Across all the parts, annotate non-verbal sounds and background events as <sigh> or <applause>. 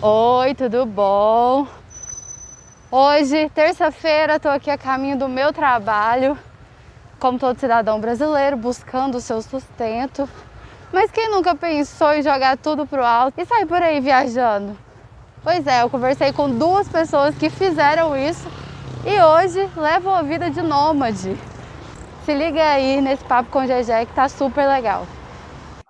Oi, tudo bom? Hoje, terça-feira, estou aqui a caminho do meu trabalho, como todo cidadão brasileiro, buscando o seu sustento. Mas quem nunca pensou em jogar tudo pro alto e sair por aí viajando? Pois é, eu conversei com duas pessoas que fizeram isso e hoje levam a vida de nômade. Se liga aí nesse papo com o GG que tá super legal.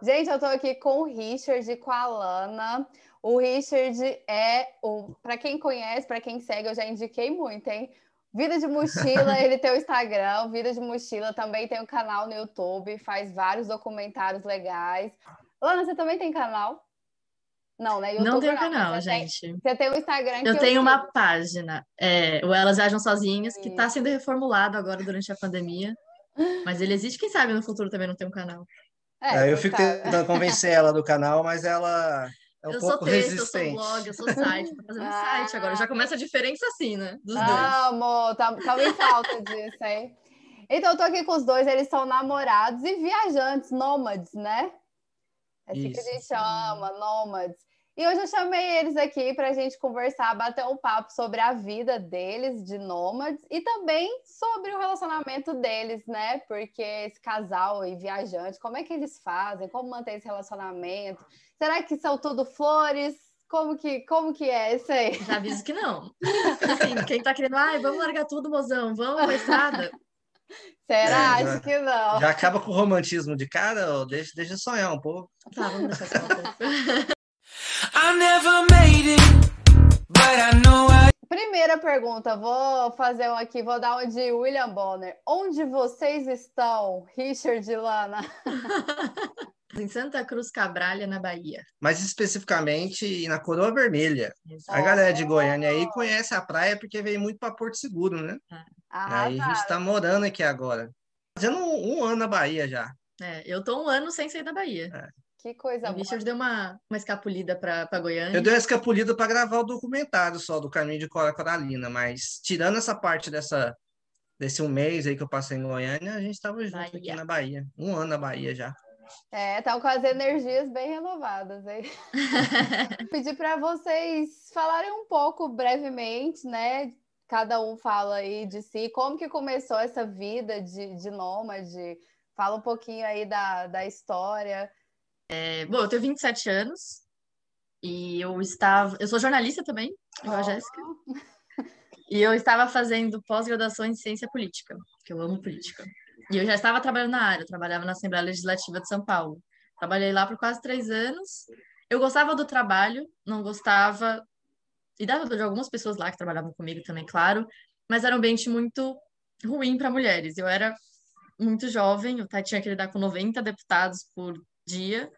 Gente, eu tô aqui com o Richard e com a Lana. O Richard é o, para quem conhece, para quem segue, eu já indiquei muito, hein? Vida de Mochila, <laughs> ele tem o Instagram, Vida de Mochila, também tem o um canal no YouTube, faz vários documentários legais. Lana, você também tem canal? Não, né? YouTube, não tenho canal, você gente. Tem, você tem o Instagram. Eu tenho uma página, é, o Elas Viajam Sozinhas, que está sendo reformulado agora durante a pandemia. Mas ele existe, quem sabe no futuro também não tem um canal. É, é eu fico tentando convencer ela do canal, mas ela é um eu pouco sou texto, resistente. eu sou blog, eu sou site, tô fazendo ah, site agora. Já começa a diferença assim, né? Dos ah, dois. amor, tá, tá em falta disso, hein? Então, eu tô aqui com os dois, eles são namorados e viajantes, nômades, né? É assim Isso. que a gente chama, nômades. E hoje eu chamei eles aqui para a gente conversar, bater um papo sobre a vida deles de nômades e também sobre o relacionamento deles, né? Porque esse casal e viajante, como é que eles fazem? Como manter esse relacionamento? Será que são tudo flores? Como que, como que é isso aí? Já aviso que não. Assim, quem tá querendo, ai, vamos largar tudo, mozão, vamos pra estrada. Será? É, Acho que não. Já acaba com o romantismo de cara, deixa, deixa sonhar um pouco. Tá, vamos deixar só um pouco. Primeira pergunta, vou fazer um aqui, vou dar um de William Bonner. Onde vocês estão, Richard e Lana? <laughs> em Santa Cruz Cabralha, na Bahia. Mais especificamente na Coroa Vermelha. A galera de Goiânia aí conhece a praia porque veio muito para Porto Seguro, né? Ah, aí tá. a gente está morando aqui agora. Fazendo um, um, ano na Bahia já. É, eu tô um ano sem sair da Bahia. É. Que coisa o boa. Richard deu uma, uma escapulida para Goiânia. Eu dei uma escapulida para gravar o documentário só do caminho de Cora Coralina, mas tirando essa parte dessa desse um mês aí que eu passei em Goiânia, a gente estava junto Bahia. aqui na Bahia. Um ano na Bahia já. É, estão com as energias bem renovadas aí. <laughs> Pedir para vocês falarem um pouco brevemente, né? Cada um fala aí de si, como que começou essa vida de, de nômade. Fala um pouquinho aí da, da história. É, bom, eu tenho 27 anos e eu estava. Eu sou jornalista também, igual oh. a Jéssica. E eu estava fazendo pós-graduação em ciência política, que eu amo política. E eu já estava trabalhando na área, eu trabalhava na Assembleia Legislativa de São Paulo. Trabalhei lá por quase três anos. Eu gostava do trabalho, não gostava. E dava de algumas pessoas lá que trabalhavam comigo também, claro, mas era um ambiente muito ruim para mulheres. Eu era muito jovem, eu tinha que lidar com 90 deputados por dia.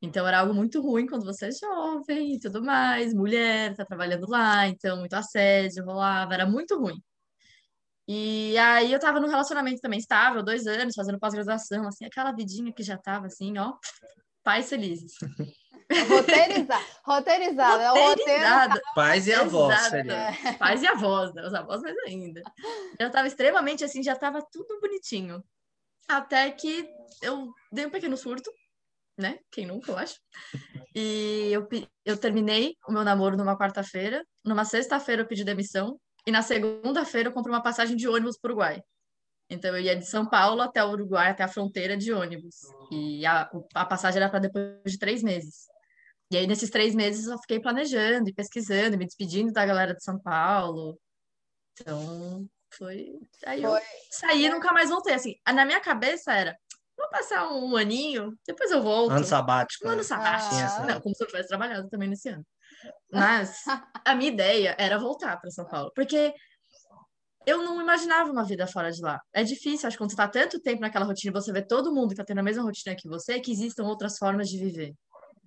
Então era algo muito ruim quando você é jovem e tudo mais, mulher, tá trabalhando lá, então muito assédio rolava, era muito ruim. E aí eu tava num relacionamento também estável, dois anos, fazendo pós-graduação, assim, aquela vidinha que já tava assim, ó, pais felizes. <laughs> Roteirizada, roteirizada, roteirizada. Pais e avós, seria. Pais e avós, né? Os avós mais ainda. Já tava extremamente assim, já tava tudo bonitinho. Até que eu dei um pequeno surto, né? Quem nunca, eu acho. E eu, eu terminei o meu namoro numa quarta-feira. Numa sexta-feira eu pedi demissão. E na segunda-feira eu comprei uma passagem de ônibus para o Uruguai. Então eu ia de São Paulo até o Uruguai, até a fronteira de ônibus. E a, a passagem era para depois de três meses. E aí, nesses três meses, eu fiquei planejando e pesquisando, me despedindo da galera de São Paulo. Então, foi. Aí foi. eu saí e nunca mais voltei. Assim, na minha cabeça era: vou passar um aninho, depois eu volto. Ano sabático. Um ano né? sabático. Ah. Não, como se eu tivesse trabalhado também nesse ano. Mas a minha ideia era voltar para São Paulo, porque eu não imaginava uma vida fora de lá. É difícil, acho que quando você está tanto tempo naquela rotina, você vê todo mundo que está tendo a mesma rotina que você, que existam outras formas de viver.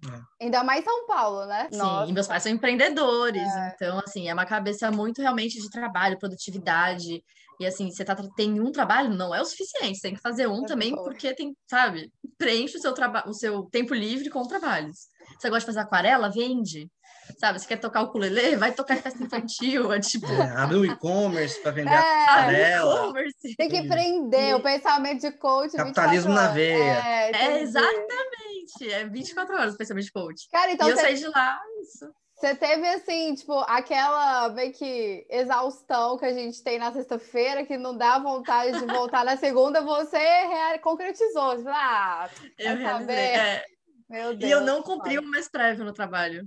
É. Ainda mais São Paulo, né? Sim, Nossa. meus pais são empreendedores, é. então, assim, é uma cabeça muito realmente de trabalho, produtividade. E assim, você tá, tem um trabalho, não é o suficiente, você tem que fazer um é também, bom. porque tem, sabe, preenche o seu, o seu tempo livre com trabalhos. Você gosta de fazer aquarela? Vende. Sabe, você quer tocar o ukulele? <laughs> Vai tocar em festa infantil. É, tipo... É, abre o e-commerce para vender é, aquarela. Tem que prender o pensamento de coach. Capitalismo na veia. É, é exatamente. É 24 horas o pensamento de coach. Cara, então e eu você... saí de lá, isso Você teve, assim, tipo, aquela meio que exaustão que a gente tem na sexta-feira, que não dá vontade de voltar na segunda, você concretizou. Você falou, ah, eu realizei, é. Meu Deus. E eu não cumpri o mês prévio no trabalho.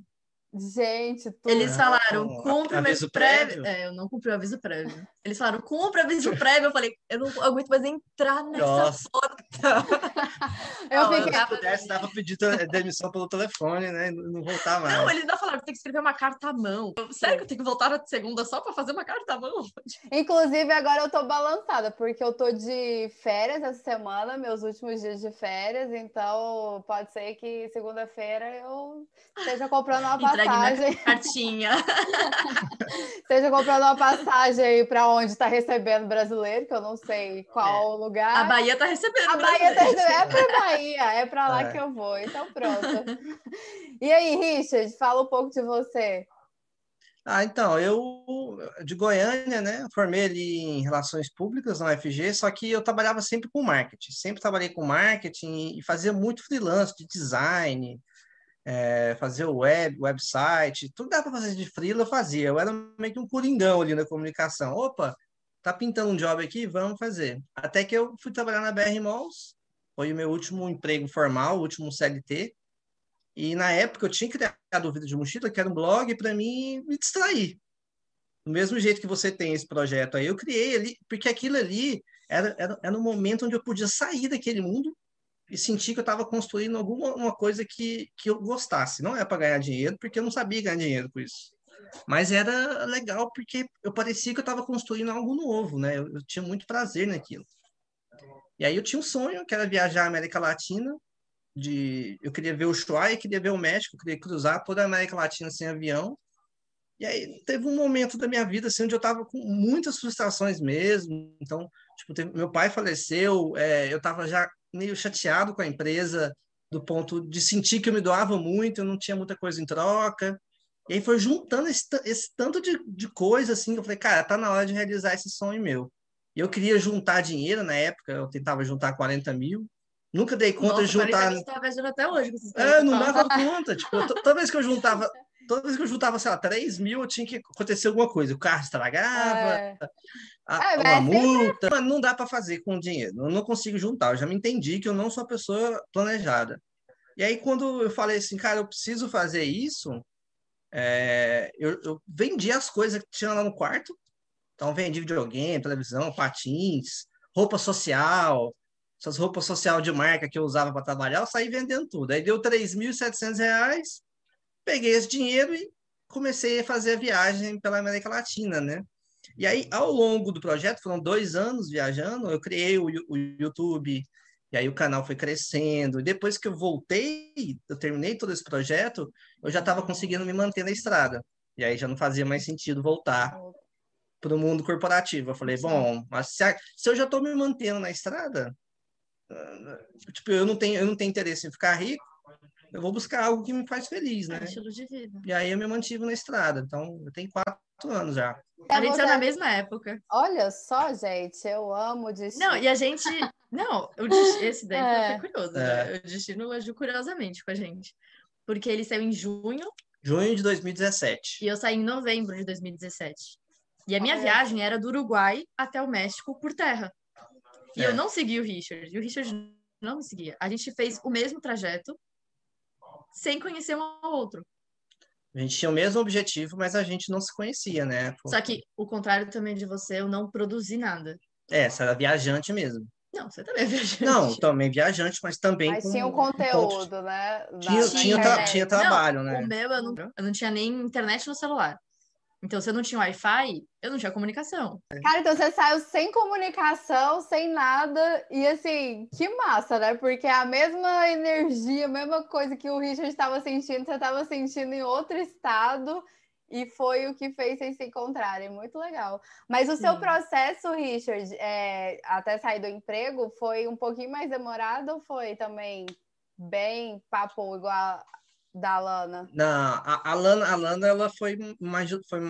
Gente, tudo. Eles falaram, cumpre o aviso prévio. prévio. É, eu não cumpri o aviso prévio. Eles falaram, cumpre o aviso <laughs> prévio. Eu falei, eu não aguento mais entrar nessa Nossa. porta. <laughs> eu fiquei... Se pudesse, dava pedir demissão pelo telefone, né? Não voltar mais. Não, eles ainda falaram, tem que escrever uma carta à mão. Sério que eu tenho que voltar na segunda só para fazer uma carta à mão? <laughs> Inclusive, agora eu tô balançada, porque eu tô de férias essa semana, meus últimos dias de férias, então pode ser que segunda-feira eu esteja comprando uma passagem passagem. Cartinha. Seja comprando uma passagem aí para onde está recebendo brasileiro, que eu não sei qual é. lugar. A Bahia está recebendo. A Bahia está recebendo. É para Bahia, é para lá é. que eu vou. Então pronto. E aí, Richard, fala um pouco de você. Ah, então, eu de Goiânia, né? Formei ali em relações públicas na UFG, só que eu trabalhava sempre com marketing, sempre trabalhei com marketing e fazia muito freelance de design, é, fazer web, website, tudo dá para fazer de freela, eu fazia. Eu era meio que um coringão ali na comunicação. Opa, tá pintando um job aqui, vamos fazer. Até que eu fui trabalhar na BR Malls, foi o meu último emprego formal, o último CLT. E na época eu tinha criado o Vida de Mochila, que era um blog para mim me distrair. Do mesmo jeito que você tem esse projeto aí, eu criei ali, porque aquilo ali era, era, era um momento onde eu podia sair daquele mundo e senti que eu estava construindo alguma uma coisa que, que eu gostasse. Não é para ganhar dinheiro, porque eu não sabia ganhar dinheiro com isso. Mas era legal porque eu parecia que eu estava construindo algo novo, né? Eu, eu, tinha muito prazer naquilo. E aí eu tinha um sonho, que era viajar à América Latina. De, eu queria ver o Ushuaia, queria ver o México, queria cruzar toda a América Latina sem avião. E aí teve um momento da minha vida assim, onde eu estava com muitas frustrações mesmo. Então, tipo, meu pai faleceu, é, eu estava já meio chateado com a empresa, do ponto de sentir que eu me doava muito, eu não tinha muita coisa em troca. E aí foi juntando esse, esse tanto de, de coisa, assim, eu falei, cara, tá na hora de realizar esse sonho meu. E eu queria juntar dinheiro na época, eu tentava juntar 40 mil, nunca dei conta Nossa, de juntar. Você tá até hoje. É, não dava conta. <laughs> Tipo, toda vez que eu juntava toda vez que eu juntava, sei lá, 3 mil, eu tinha que acontecer alguma coisa. O carro estragava, é. A, é, uma multa. Mas não dá para fazer com dinheiro. Eu não consigo juntar. Eu já me entendi que eu não sou uma pessoa planejada. E aí, quando eu falei assim, cara, eu preciso fazer isso, é, eu, eu, vendi as coisas que tinha lá no quarto. Então, vendi videogame, televisão, patins, roupa social, essas roupas social de marca que eu usava para trabalhar, eu saí vendendo tudo. Aí deu R$ 3.700 peguei esse dinheiro e comecei a fazer a viagem pela América Latina, né? E aí, ao longo do projeto, foram dois anos viajando, eu criei o, o YouTube, e aí o canal foi crescendo. E depois que eu voltei, eu terminei todo esse projeto, eu já estava conseguindo me manter na estrada. E aí já não fazia mais sentido voltar para o mundo corporativo. Eu falei, bom, mas se, a, se eu já estou me mantendo na estrada, uh, tipo, eu não tenho, eu não tenho interesse em ficar rico, eu vou buscar algo que me faz feliz, né? É estilo de vida. E aí eu me mantive na estrada. Então, eu tenho quatro anos já. A gente é da mesma época. Olha só, gente, eu amo o destino. Não, e a gente. Não, o destino, <laughs> esse daí é. foi curioso. Né? É. O destino agiu curiosamente com a gente. Porque ele saiu em junho. Junho de 2017. E eu saí em novembro de 2017. E a minha viagem era do Uruguai até o México por terra. E é. eu não segui o Richard. E o Richard não me seguia. A gente fez o mesmo trajeto, sem conhecer um ao outro. A gente tinha o mesmo objetivo, mas a gente não se conhecia, né? Só que o contrário também de você, eu não produzi nada. É, você era viajante mesmo. Não, você também é viajante. Não, também viajante, mas também mas com... tinha um conteúdo, um né? Tinha, tinha, tra tinha trabalho, não, né? O meu, eu não, eu não tinha nem internet no celular. Então, se eu não tinha Wi-Fi, eu não tinha comunicação. Cara, então você saiu sem comunicação, sem nada, e assim, que massa, né? Porque a mesma energia, a mesma coisa que o Richard estava sentindo, você estava sentindo em outro estado, e foi o que fez vocês se encontrarem. Muito legal. Mas o seu processo, Richard, é, até sair do emprego, foi um pouquinho mais demorado ou foi também bem papo igual da Lana? Não, a, a, Lana, a Lana ela foi mais foi,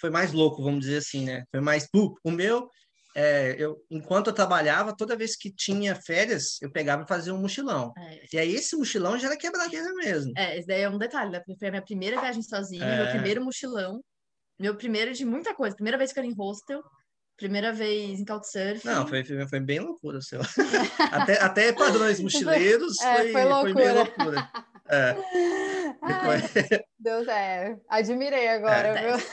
foi mais louco, vamos dizer assim, né? Foi mais uh, o meu é, eu, enquanto eu trabalhava, toda vez que tinha férias, eu pegava e fazia um mochilão. É. E aí esse mochilão já era quebradeira mesmo. É, esse daí é um detalhe, né? Foi a minha primeira viagem sozinha, é. meu primeiro mochilão, meu primeiro de muita coisa. Primeira vez que eu era em hostel, primeira vez em Couchsurfing. Não, foi, foi bem loucura o seu. <laughs> até, até padrões mochileiros é, foi, foi, foi, bem loucura. É. Ai, Deus é, admirei agora, é. viu?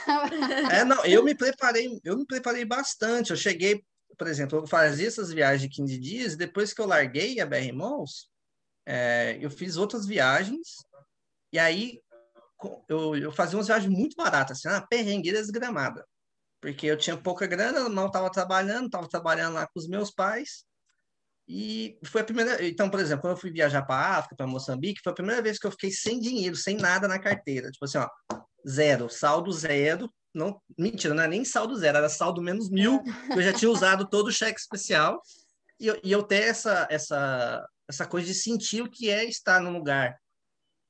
É, não, eu me preparei, eu me preparei bastante. Eu cheguei, por exemplo, eu fazia essas viagens de 15 dias, depois que eu larguei a BR Malls, é, eu fiz outras viagens, e aí eu, eu fazia umas viagens muito baratas, assim, uma perrengueira desgramada. Porque eu tinha pouca grana, não estava trabalhando, estava trabalhando lá com os meus pais, e foi a primeira. Então, por exemplo, quando eu fui viajar para a África, para Moçambique, foi a primeira vez que eu fiquei sem dinheiro, sem nada na carteira. Tipo assim, ó, zero, saldo zero. Não, mentira, não é nem saldo zero, era saldo menos mil, eu já tinha usado todo o cheque especial. E eu, e eu ter essa, essa, essa coisa de sentir o que é estar num lugar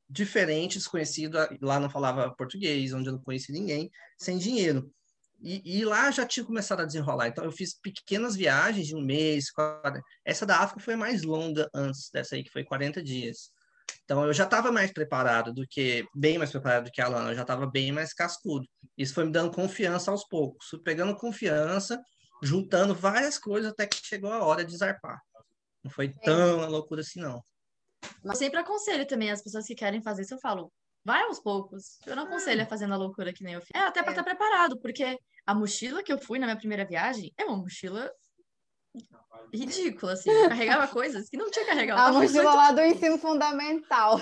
diferente, desconhecido. Lá não falava português, onde eu não conhecia ninguém, sem dinheiro. E, e, lá já tinha começado a desenrolar. Então, eu fiz pequenas viagens de um mês. Quatro... Essa da África foi mais longa antes dessa aí, que foi 40 dias. Então, eu já estava mais preparado do que, bem mais preparado do que a Lana, eu já estava bem mais cascudo. Isso foi me dando confiança aos poucos. Fui pegando confiança, juntando várias coisas até que chegou a hora de zarpar. Não foi tão loucura assim, não. Mas sempre aconselho também as pessoas que querem fazer isso, eu falo, vai aos poucos. Eu não aconselho a fazer na loucura que nem eu fiz. É, até para estar é. tá preparado, porque a mochila que eu fui na minha primeira viagem é uma mochila ridícula, assim. Eu carregava <laughs> coisas que não tinha que carregar. A mochila muito... lá do ensino fundamental.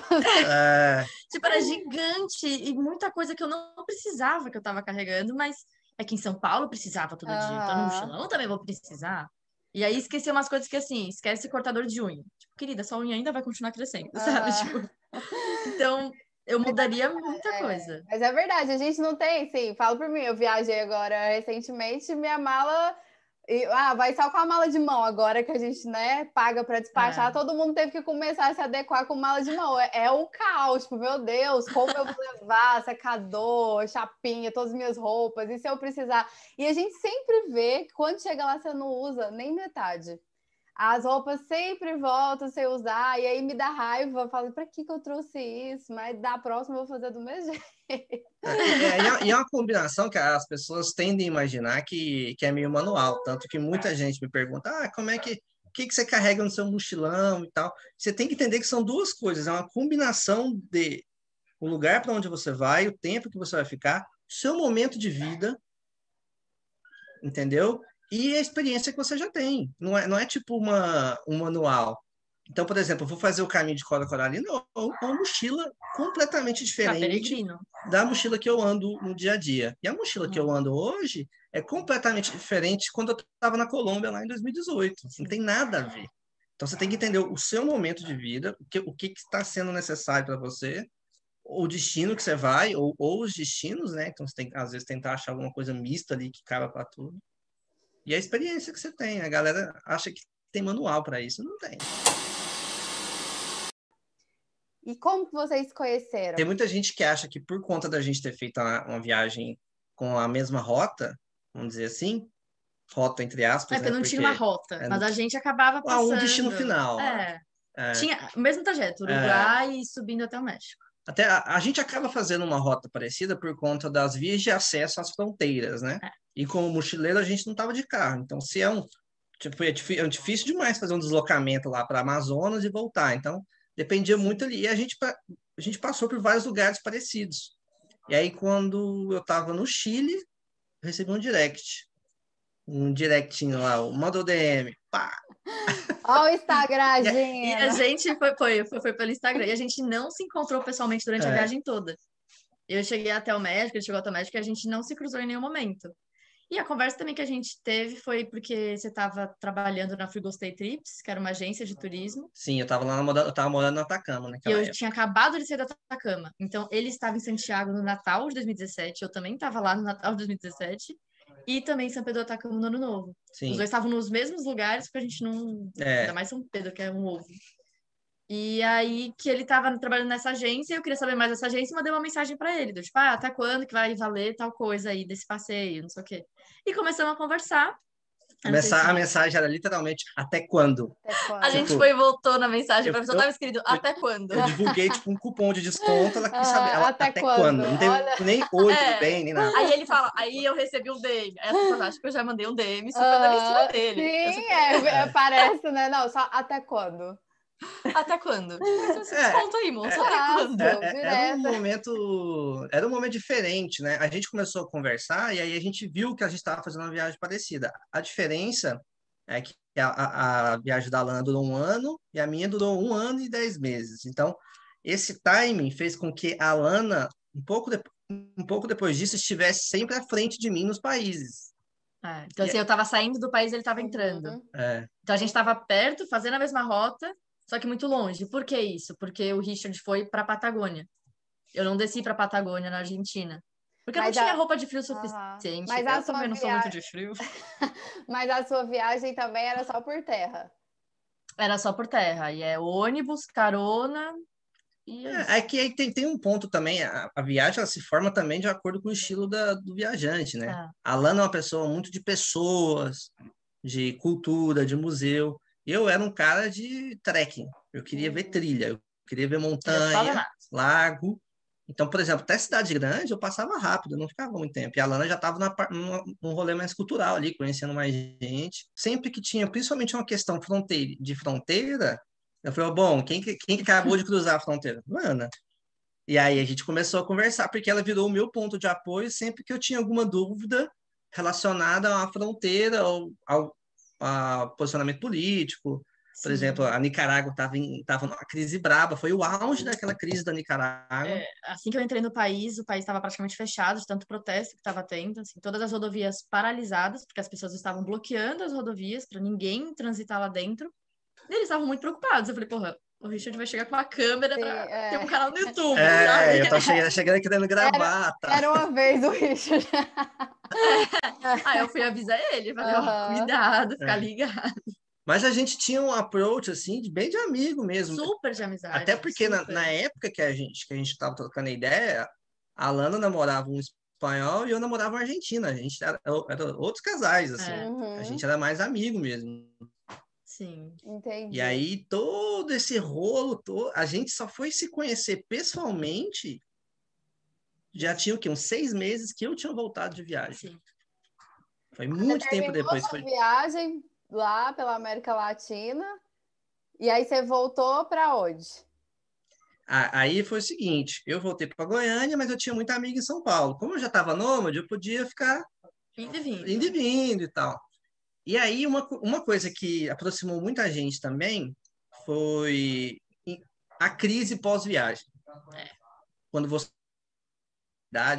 É. tipo, era gigante e muita coisa que eu não precisava que eu tava carregando, mas é que em São Paulo precisava todo ah. dia. Então no mochilão eu também vou precisar. E aí esqueci umas coisas que assim, esquece cortador de unha. Tipo, querida, sua unha ainda vai continuar crescendo, ah. sabe? <laughs> Tipo, então, eu mudaria muita é, coisa. Mas é verdade, a gente não tem, sim. Falo por mim, eu viajei agora recentemente, minha mala. E, ah, vai só com a mala de mão agora que a gente, né, paga para despachar. É. Todo mundo teve que começar a se adequar com mala de mão. É, é o caos, tipo, meu Deus, como eu vou levar secador, chapinha, todas as minhas roupas, e se eu precisar. E a gente sempre vê que quando chega lá você não usa nem metade as roupas sempre voltam sem usar, e aí me dá raiva, falo, para que, que eu trouxe isso? Mas da próxima eu vou fazer do mesmo <laughs> jeito. É, é, e é uma combinação que as pessoas tendem a imaginar que, que é meio manual, tanto que muita gente me pergunta, ah, como é que, o que, que você carrega no seu mochilão e tal? Você tem que entender que são duas coisas, é uma combinação de o lugar para onde você vai, o tempo que você vai ficar, seu momento de vida, entendeu? E a experiência que você já tem. Não é, não é tipo uma, um manual. Então, por exemplo, eu vou fazer o caminho de Cora Coralina ou uma mochila completamente diferente da mochila que eu ando no dia a dia. E a mochila que eu ando hoje é completamente diferente quando eu estava na Colômbia lá em 2018. Não tem nada a ver. Então, você tem que entender o seu momento de vida, o que o que está sendo necessário para você, o destino que você vai, ou, ou os destinos, né? Então, você tem que, às vezes, tentar achar alguma coisa mista ali que caiba para tudo. E a experiência que você tem. A galera acha que tem manual para isso. Não tem. E como que vocês conheceram? Tem muita gente que acha que por conta da gente ter feito uma, uma viagem com a mesma rota, vamos dizer assim, rota entre aspas. É porque né? não porque tinha uma rota, é, mas a gente acabava passando. Ah, um destino final. É. é. Tinha o mesmo trajeto, Uruguai é. e subindo até o México. Até a, a, gente acaba fazendo uma rota parecida por conta das vias de acesso às fronteiras, né? É. E como mochileiro a gente não estava de carro. Então, se é um. Tipo, é, é difícil demais fazer um deslocamento lá para Amazonas e voltar. Então, dependia muito ali. E a gente, a gente passou por vários lugares parecidos. E aí, quando eu estava no Chile, recebi um direct. Um directinho lá, o Modo DM. Pá! Olha o Instagram, gente. <laughs> E a gente foi, foi, foi, foi, pelo Instagram. E a gente não se encontrou pessoalmente durante é. a viagem toda. Eu cheguei até o médico, ele chegou até o médico e a gente não se cruzou em nenhum momento. E a conversa também que a gente teve foi porque você estava trabalhando na Free Stay Trips, que era uma agência de turismo. Sim, eu estava lá na, eu tava morando na Atacama, né? E eu época. tinha acabado de sair da Atacama. Então, ele estava em Santiago no Natal de 2017, eu também estava lá no Natal de 2017, e também São Pedro do Atacama no Ano Novo. Sim. Os dois estavam nos mesmos lugares, porque a gente não... É. Ainda mais São Pedro, que é um ovo. E aí que ele estava trabalhando nessa agência, eu queria saber mais dessa agência e mandei uma mensagem para ele, do tipo, ah, até quando que vai valer tal coisa aí desse passeio, não sei o quê. E começamos a conversar. A, mensa a mensagem era literalmente até quando? Até quando? A gente tipo, foi e voltou na mensagem, para a pessoa estava escrito até quando? Eu divulguei tipo um cupom de desconto, ela <laughs> quis saber ela, até, até, quando? quando? Não tem Olha... nem oi, é. tudo bem, nem nada. Aí ele fala, aí eu recebi um DM. Aí as pessoas acham que eu já mandei um DM super uh, em cima dele. Sim, é, é, parece, né? Não, só até quando? Até quando? É, conta aí, moço. É, até quando? É, é, era um momento. Era um momento diferente, né? A gente começou a conversar e aí a gente viu que a gente estava fazendo uma viagem parecida. A diferença é que a, a, a, viagem da Lana durou um ano e a minha durou um ano e dez meses. Então, esse timing fez com que a Lana, um pouco, de, um pouco depois disso, estivesse sempre à frente de mim nos países. É, então, e assim, eu estava saindo do país, ele estava entrando. Uhum. É. Então, a gente estava perto, fazendo a mesma rota, só que muito longe. Por que isso? Porque o Richard foi para Patagônia. Eu não desci para Patagônia na Argentina. Porque mas eu não a... tinha roupa de frio suficiente. Mas eu a sua também não sou muito de frio. <laughs> mas a sua viagem também era só por terra. Era só por terra. E é ônibus, carona. E é, é que aí tem, tem um ponto também. A, a, viagem ela se forma também de acordo com o estilo da, do viajante, né? É. A Lana é uma pessoa muito de pessoas, de cultura, de museu. Eu era um cara de trekking. Eu queria ver uhum. trilha, eu queria ver montanha, lago. Então, por exemplo, até cidade grande eu passava rápido, não ficava muito tempo. E a Lana já estava num rolê mais cultural ali, conhecendo mais gente. Sempre que tinha, principalmente uma questão fronteira, de fronteira, eu falei, bom, quem, quem acabou de cruzar a fronteira? Lana. E aí a gente começou a conversar, porque ela virou o meu ponto de apoio sempre que eu tinha alguma dúvida relacionada a uma fronteira ou ao, a posicionamento político. Por Sim. exemplo, a Nicarágua estava em tava numa crise braba, foi o auge daquela crise da Nicarágua. É, assim que eu entrei no país, o país estava praticamente fechado, de tanto protesto que estava tendo, assim, todas as rodovias paralisadas, porque as pessoas estavam bloqueando as rodovias para ninguém transitar lá dentro. E eles estavam muito preocupados. Eu falei, porra, o Richard vai chegar com uma câmera para é. ter um canal no YouTube. É, sabe? eu tô chegando, chegando querendo gravar. Era, tá? era uma vez o Richard. É. <laughs> Aí eu fui avisar ele, falei, ó, cuidado, ficar é. ligado. Mas a gente tinha um approach, assim, de bem de amigo mesmo. Super de amizade. Até porque na, na, época que a gente que a gente estava trocando a ideia, a Lana namorava um espanhol e eu namorava uma argentina. A gente era, era outros casais, assim. É. Uhum. A gente era mais amigo mesmo. Sim. Entendi. E aí todo esse rolo, todo, a gente só foi se conhecer pessoalmente já tinha o quê? Uns seis meses que eu tinha voltado de viagem. Sim. Foi muito você tempo depois. Foi viagem lá pela América Latina e aí você voltou para onde? Aí foi o seguinte, eu voltei para Goiânia, mas eu tinha muita amiga em São Paulo. Como eu já estava nômade, eu podia ficar indo e vindo. indo e vindo e tal. E aí uma, uma coisa que aproximou muita gente também foi a crise pós-viagem. É. Quando você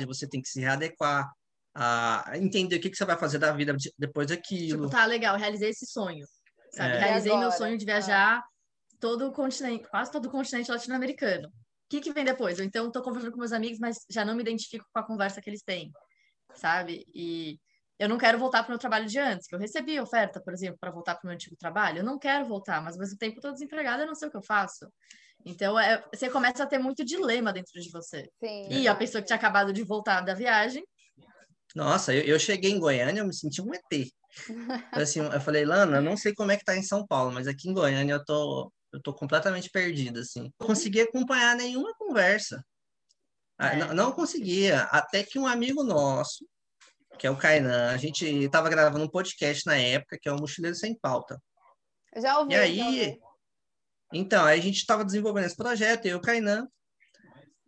você tem que se readequar, a entender o que, que você vai fazer da vida depois daquilo. Tipo, tá legal, realizei esse sonho. Sabe? É. Realizei meu sonho de viajar todo o continente, quase todo o continente latino-americano. O que, que vem depois? Eu, então, estou conversando com meus amigos, mas já não me identifico com a conversa que eles têm, sabe? E eu não quero voltar para o meu trabalho de antes, que eu recebi oferta, por exemplo, para voltar para o meu antigo trabalho. Eu não quero voltar, mas ao mesmo tempo estou desempregada, eu não sei o que eu faço. Então, é, você começa a ter muito dilema dentro de você. Sim. E a pessoa que tinha acabado de voltar da viagem. Nossa, eu, eu cheguei em Goiânia, eu me senti um ET. assim, eu falei, Lana, eu não sei como é que tá em São Paulo, mas aqui em Goiânia eu tô, eu tô completamente perdida, assim. Não consegui acompanhar nenhuma conversa. É. Não, não conseguia. Até que um amigo nosso, que é o Kainan, a gente estava gravando um podcast na época, que é o Mochileiro Sem Pauta. Já ouvi. E aí, então, aí a gente estava desenvolvendo esse projeto, eu e o Kainan.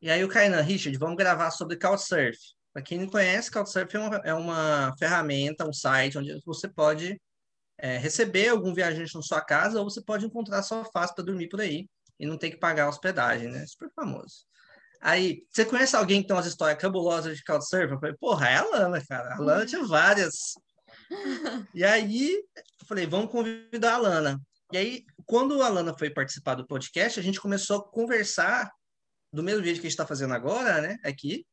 E aí o Kainan, Richard, vamos gravar sobre Couchsurf. Para quem não conhece, Couchsurf é uma, é uma ferramenta, um site onde você pode é, receber algum viajante na sua casa ou você pode encontrar sofás para dormir por aí e não ter que pagar hospedagem, né? Super famoso. Aí, você conhece alguém que tem umas histórias cabulosas de Couchsurf? Eu falei, porra, é a Lana, cara. A Lana tinha várias. <laughs> e aí, eu falei, vamos convidar a Lana. E aí, quando a Lana foi participar do podcast, a gente começou a conversar do mesmo vídeo que a gente está fazendo agora, né, aqui,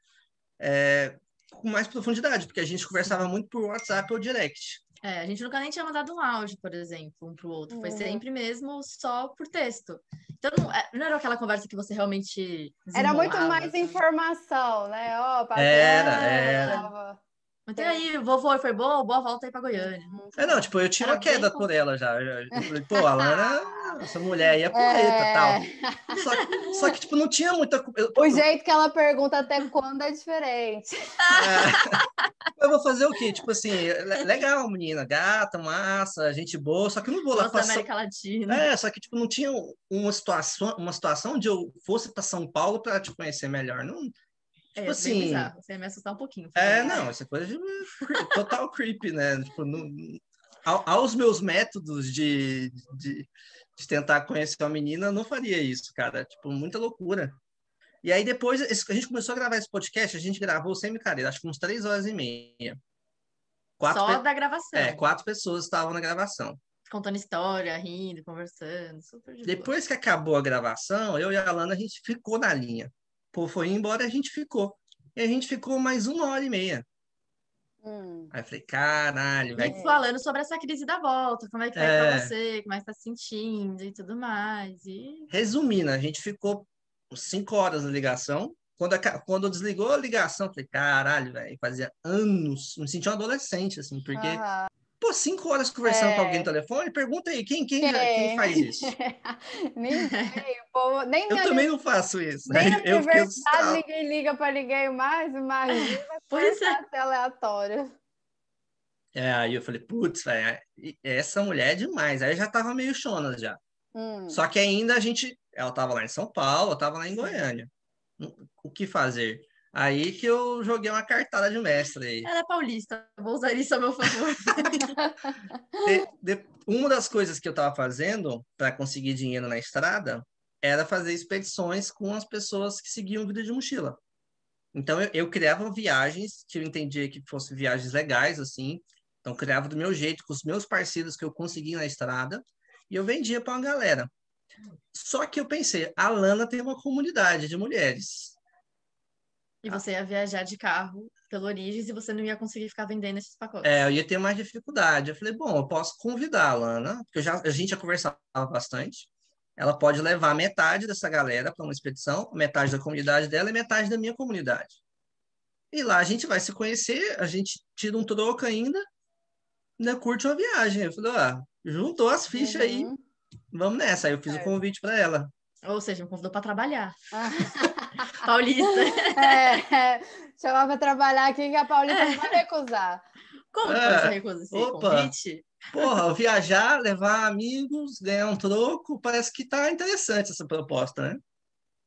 é, com mais profundidade, porque a gente conversava muito por WhatsApp ou direct. É, a gente nunca nem tinha mandado um áudio, por exemplo, um para o outro. Foi uhum. sempre mesmo só por texto. Então, não, é, não, era aquela conversa que você realmente. Era muito mais assim. informação, né? Oh, era, era. Mas aí, vovô, foi boa, boa volta aí pra Goiânia. É, não, tipo, eu tinha uma queda por ela já. Pô, <laughs> a Lana, essa mulher aí é porreta e é... tal. Só que, só que, tipo, não tinha muita. Eu, o jeito que ela pergunta até quando é diferente. É... Eu vou fazer o quê? Tipo assim, legal, menina, gata, massa, gente boa, só que não vou lá Nossa, América Latina. É, só que, tipo, não tinha uma situação, uma situação onde eu fosse para São Paulo para te conhecer melhor. Não, Tipo é, assim. Bizarro. Você ia me assustar um pouquinho. É, não, essa coisa de total creepy, né? Tipo, no, aos meus métodos de, de, de, tentar conhecer uma menina, eu não faria isso, cara. Tipo, muita loucura. E aí depois a gente começou a gravar esse podcast, a gente gravou sem brincadeira, acho que uns três horas e meia. Quatro Só pe... da gravação. É, quatro pessoas estavam na gravação. Contando história, rindo, conversando, super de Depois boa. que acabou a gravação, eu e a Alana, a gente ficou na linha pô, foi embora a gente ficou. E a gente ficou mais uma hora e meia. Hum. Aí eu falei, caralho, velho. Falando sobre essa crise da volta, como é que vai é... pra você, como é que tá se sentindo e tudo mais. E... Resumindo, a gente ficou cinco horas na ligação. Quando, a, quando desligou a ligação, eu falei, caralho, velho, fazia anos, me senti um adolescente, assim, porque ah. Pô, cinco horas conversando é. com alguém no telefone, pergunta aí, quem, quem, é. quem faz isso? <laughs> nem povo, nem Eu também não faço isso. Nem <laughs> né? eu ninguém liga para ninguém mais, imagina <laughs> pois é. aleatório. É, aí eu falei, putz, essa mulher é demais. Aí já tava meio chona já. Hum. Só que ainda a gente, ela tava lá em São Paulo, eu tava lá em Goiânia. O que fazer? Aí que eu joguei uma cartada de mestre aí. Ela é paulista, vou usar isso a meu favor. <laughs> de, de, uma das coisas que eu estava fazendo para conseguir dinheiro na estrada era fazer expedições com as pessoas que seguiam vida de mochila. Então eu, eu criava viagens que eu entendia que fossem viagens legais, assim. Então criava do meu jeito, com os meus parceiros que eu conseguia na estrada, e eu vendia para uma galera. Só que eu pensei, a Lana tem uma comunidade de mulheres e você ia viajar de carro pelo Origens e você não ia conseguir ficar vendendo esses pacotes. É, eu ia ter mais dificuldade. Eu falei, bom, eu posso convidar a Lana, porque já, a gente já conversava bastante. Ela pode levar metade dessa galera para uma expedição, metade da comunidade dela e metade da minha comunidade. E lá a gente vai se conhecer, a gente tira um troco ainda, ainda curte uma viagem. Eu falei, ah, juntou as fichas uhum. aí, vamos nessa. Aí eu fiz é. o convite para ela. Ou seja, me convidou para trabalhar. Ah. <laughs> Paulista. É, é, chamar para trabalhar aqui que a Paulista não vai recusar. Como é, você recusa esse opa. convite? Porra, viajar, levar amigos, ganhar um troco, parece que tá interessante essa proposta, né?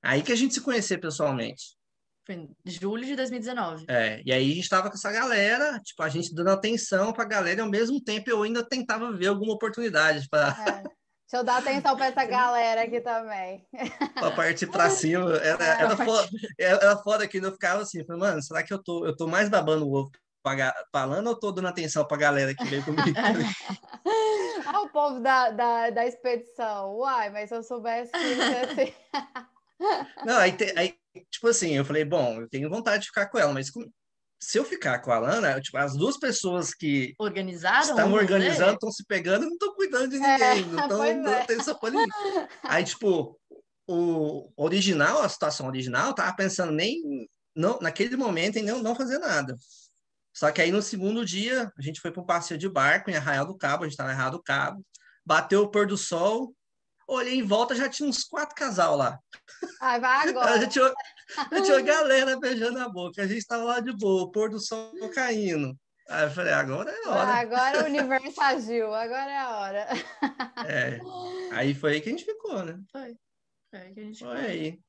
Aí que a gente se conhecer pessoalmente. Foi em julho de 2019. É, e aí a gente tava com essa galera, tipo, a gente dando atenção pra galera e ao mesmo tempo eu ainda tentava ver alguma oportunidade para é. Deixa eu dar atenção para essa galera aqui também. Pra partir para cima. Era, é, era, foda, era foda que eu ficava assim, falei, mano, será que eu tô, eu tô mais babando o ovo falando ou tô dando atenção pra galera que veio comigo? <laughs> ah, o povo da, da, da expedição. Uai, mas se eu soubesse que. <laughs> Não, aí, aí, tipo assim, eu falei, bom, eu tenho vontade de ficar com ela, mas se eu ficar com a Lana, tipo, as duas pessoas que organizaram estão organizando, estão se pegando, não estão cuidando de ninguém, é, <laughs> não é. atenção para ninguém. Aí, tipo, o original, a situação original, tava pensando nem não, naquele momento em não, não fazer nada. Só que aí no segundo dia, a gente foi para um passeio de barco em Arraial do Cabo, a gente estava em Arraial do Cabo, bateu o pôr do sol, olhei em volta, já tinha uns quatro casal lá. Ai, vai <laughs> agora. já, tinha, já tinha uma <laughs> galera beijando a boca, a gente estava lá de boa, o pôr do sol caindo. Aí eu falei, agora é a hora. Agora o universo agiu, agora é a hora. É. Aí foi aí que a gente ficou, né? Foi. Foi aí que a gente foi. Foi aí.